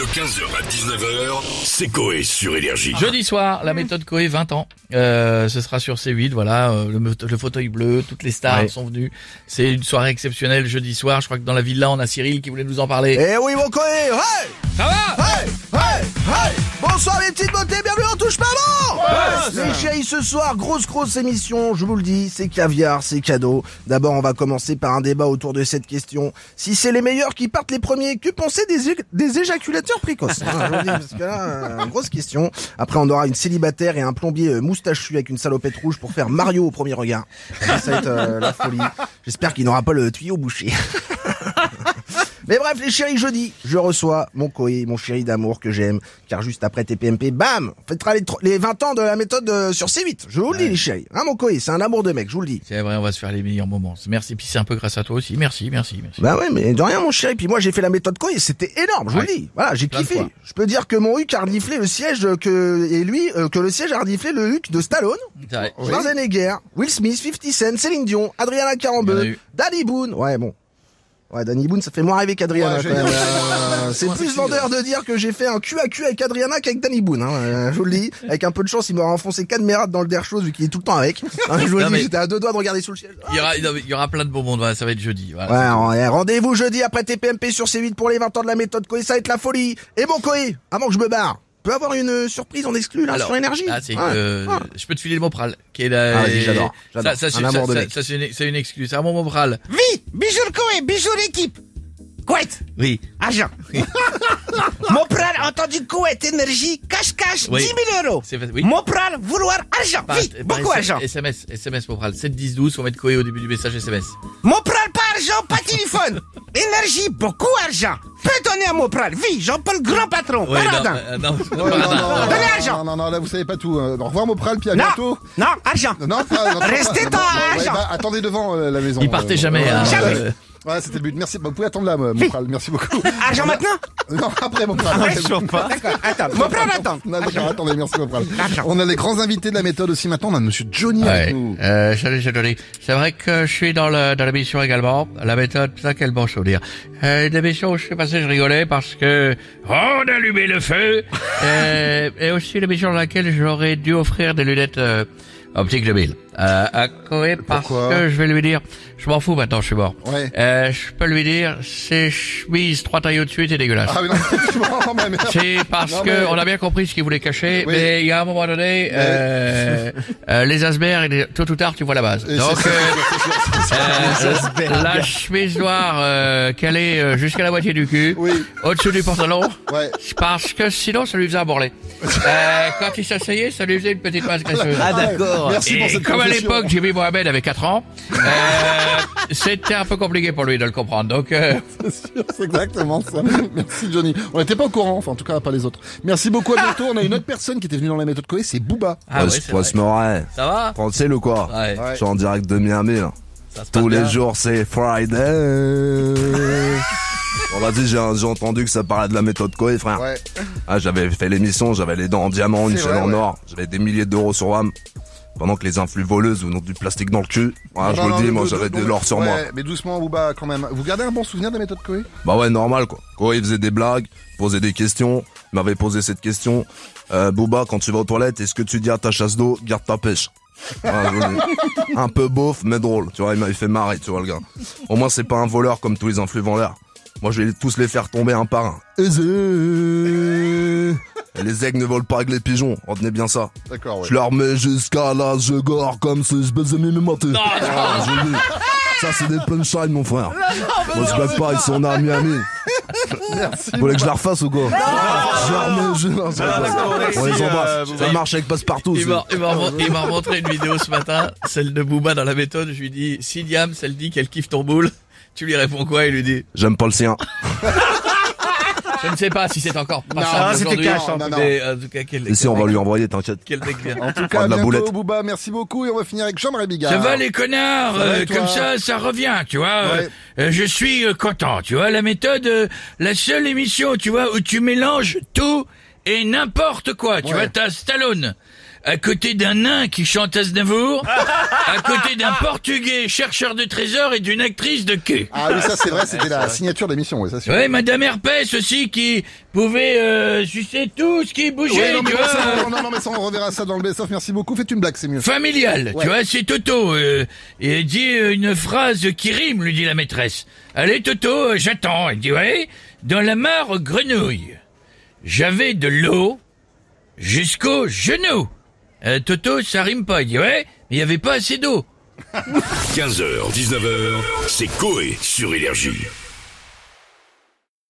De 15h à 19h, c'est Coé sur Énergie. Jeudi soir, la méthode Coé 20 ans. Euh, ce sera sur C8, voilà, euh, le, fauteuil bleu, toutes les stars Ouais. sont venues. C'est une soirée exceptionnelle jeudi soir. Je crois que dans la villa, on a Cyril qui voulait nous en parler. Eh oui, mon coé, hey, Ça va? Hey, hey, hey Bonsoir les petites beautés, bienvenue Les chéris, ce soir, grosse grosse émission, je vous le dis, c'est caviar, c'est cadeau. D'abord, on va commencer par un débat autour de cette question. Si c'est les meilleurs qui partent les premiers, que penser des, des éjaculateurs précoces? Hein, je vous le dis, parce que là, euh, grosse question. Après, on aura une célibataire et un plombier euh, moustachu avec une salopette rouge pour faire Mario au premier regard. Ça, ça va être euh, la folie. J'espère qu'il n'aura pas le tuyau bouché. Mais bref, les chéris, jeudi, je reçois mon Koé, mon chéri d'amour que j'aime, car juste après TPMP, bam, on fêtera les, les 20 ans de la méthode euh, sur C8. Je vous le dis, les chéris. Hein, mon Koé, c'est un amour de mec, je vous le dis. C'est vrai, on va se faire les meilleurs moments. Merci, puis c'est un peu grâce à toi aussi. Merci, merci, merci. Bah ouais, mais de rien, mon chéri. Puis moi, j'ai fait la méthode Koé, c'était énorme, je vous Ouais. le dis. Voilà, j'ai kiffé. Je peux dire que mon Huc a reniflé le siège que, et lui, euh, que le siège a reniflé le Huc de Stallone. Schwarzenegger, Will Smith, 50 Cent, Céline Dion, Adriana Carambeu, eu. Danny Boone. Ouais, bon. Ouais, Danny Boone, ça fait moins rêver qu'Adriana, Ouais, quand j'ai- même. Euh, c'est plus vendeur de dire que j'ai fait un cul à cul avec Adriana qu'avec Danny Boone, hein. Euh, je vous le dis. Avec un peu de chance, il m'aura enfoncé quatre mérades dans le der chose vu qu'il est tout le temps avec. Hein, je vous le dis, mais- j'étais à deux doigts de regarder sous le ciel. Il y aura, il y aura plein de mondes. Voilà, ça va être jeudi. Voilà. Ouais, ouais, rendez-vous jeudi après TPMP sur C8 pour les 20 ans de la méthode Koé, ça va être la folie. Et bon Koé, avant que je me barre, peut avoir une euh, surprise en exclu là Alors, sur énergie. là, c'est, Ouais, euh, je peux te filer le Mopral, qui est la, Ah, vas-y, j'adore, j'adore. Ça, ça, Un c'est- amour ça, de ça, mec. ça, c'est une, c'est une exclue. C'est un bon Mopral. Oui, bisous le Koé, bisous l'équipe. Couette, Oui. argent. Mon pral entendu Couette, énergie, cache-cache, Oui. 10 000 euros. C'est oui. Mon pral vouloir argent, Par- beaucoup argent. SMS, SMS Mopral. 7 10 12, faut mettre Coé au début du message SMS. Mon pral pas argent, pas téléphone. énergie, beaucoup argent. Peux donner à mon pral, vie, Jean-Paul grand patron, Ouais, non, paradin. euh, non, Ouais, non, non, non. Donnez non, l'argent. Non, non, non, là, vous savez pas tout. Euh, au revoir, Mopral, puis à Non, bientôt. non, argent. Non, pas, non, Restez pas- dans ouais, l'argent. bah, attendez devant euh, la maison. Il partait Euh, jamais, ouais, hein. ouais, Jamais. Ouais, c'était le but. Merci. Bah, vous pouvez attendre là, euh, Mopral. Merci beaucoup. Argent maintenant non, après, Mopral. D'accord, attends, mon pral attend. Non, d'accord, attendez, merci Mopral. Argent. On a les grands invités de la méthode aussi maintenant. On a Monsieur Johnny Ouais. avec nous. Euh, salut, c'est Johnny. C'est vrai que je suis dans le, dans l'émission également. La méthode, ça, quel bon souvenir. Euh, une émission où je suis passé, je rigolais parce que on allumait le feu. euh, et aussi l'émission dans laquelle j'aurais dû offrir des lunettes, euh, optiques de mille. Euh, à Coé parce Pourquoi que je vais lui dire, je m'en fous maintenant, je suis mort. Ouais. Euh, je peux lui dire, ces chemises trois tailles au-dessus étaient dégueulasses. Ah oui, non, franchement, mais- mais- C'est parce Non, que mais- on a bien compris ce qu'il voulait cacher, Oui. mais il y a un moment donné, euh, euh, les asperges, les- tôt ou tard, tu vois la base. Et Donc, c'est- euh, euh, la chemise noire euh, calée euh, jusqu'à la moitié du cul, Oui. au-dessus du pantalon, Ouais. parce que sinon, ça lui faisait un bourrelet. Euh, quand il s'asseyait, ça lui faisait une petite masse graisseuse. Ah, d'accord. Merci pour Et cette comme à l'époque, Jimmy Mohamed avait 4 ans, euh, c'était un peu compliqué pour lui de le comprendre. Donc, euh, C'est sûr, c'est exactement ça. Merci Johnny. On n'était pas au courant, enfin en tout cas pas les autres. Merci beaucoup, à bientôt. On a une autre personne qui était venue dans la méthode Coé, c'est Booba. ah ouais. Moret. Ça va Tranquille ou quoi Ouais. Ouais. Je suis en direct de Miami Tous les bien. jours c'est Friday. bon vas-y, j'ai j'ai entendu que ça parlait de la méthode Koé frère. Ouais. Ah, j'avais fait l'émission, j'avais les dents en diamant, une chaîne vrai, en ouais. or, j'avais des milliers d'euros sur WAM. Pendant que les influx voleuses vous ont du plastique dans le cul. Je Non, vous non, le dis, moi j'avais de l'or sur ouais, moi. Mais doucement, Booba, quand même. Vous gardez un bon souvenir de la méthode Coé Bah ouais, normal quoi. Koé il faisait des blagues, posait des questions, il m'avait posé cette question. Euh, Booba, quand tu vas aux toilettes, est-ce que tu dis à ta chasse d'eau, garde ta pêche? Je vous. Un peu beauf, mais drôle. Tu vois, il m'avait fait marrer, tu vois le gars. Au moins, c'est pas un voleur comme tous les influx vendeurs. Moi, je vais tous les faire tomber un par un. Et les aigles ne volent pas avec les pigeons. Retenez bien ça. D'accord, ouais. Je leur mets jusqu'à là, je gore comme si je baisais mes matés. Ah, le dis. Ça, c'est des punchlines, mon frère. Moi, je blague pas, ils sont à Miami. Merci. Vous voulez que je la refasse ou quoi Je la remets, je... non. On les embrasse. Ça marche avec Passepartout. Il c'est- m'a, il m'a remon- il m'a montré une vidéo ce matin, celle de Booba dans la méthode. Je lui dis, si Diam, elle dit qu'elle kiffe ton boule, tu lui réponds quoi? Il lui dit, J'aime pas le sien. je ne sais pas si c'est encore Non, passable c'était aujourd'hui, mais en tout cas, quel, si on va lui envoyer, t'inquiète. quel bien. En tout cas, à de la bientôt, boulette. Booba. Merci beaucoup. Et on va finir avec Jean-Marie Bigard. Ça va les connards, euh, comme ça, ça revient, tu vois. Ouais. euh, euh, je suis euh, content, tu vois. La méthode, euh, la seule émission, tu vois, où tu mélanges tout et n'importe quoi. Tu Ouais. vois, t'as Stallone, à côté d'un nain qui chante Aznavour, à côté d'un portugais chercheur de trésors et d'une actrice de quai. Ah oui, ça c'est vrai, c'était la signature d'émission, oui, ça c'est Ouais, Madame Herpès aussi qui pouvait euh, sucer tout ce qui bougeait, Ouais, non, mais tu vois. ça, non, non, mais ça, on reverra ça dans le best-of. Merci beaucoup. Faites une blague, c'est mieux. Familial, Ouais. tu vois, c'est Toto. Euh, et il dit euh, une phrase qui rime, lui dit la maîtresse. Allez Toto, euh, j'attends. Il dit ouais, dans la mare grenouille, j'avais de l'eau jusqu'au genou. Euh, Toto, ça rime pas. Il dit ouais, il y avait pas assez d'eau. 15h, 19h, c'est Coé sur Énergie.